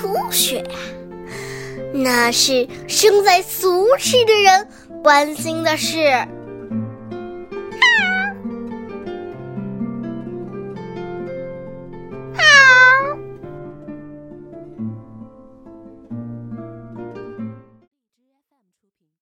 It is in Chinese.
初雪呀，那是生在俗世的人关心的事。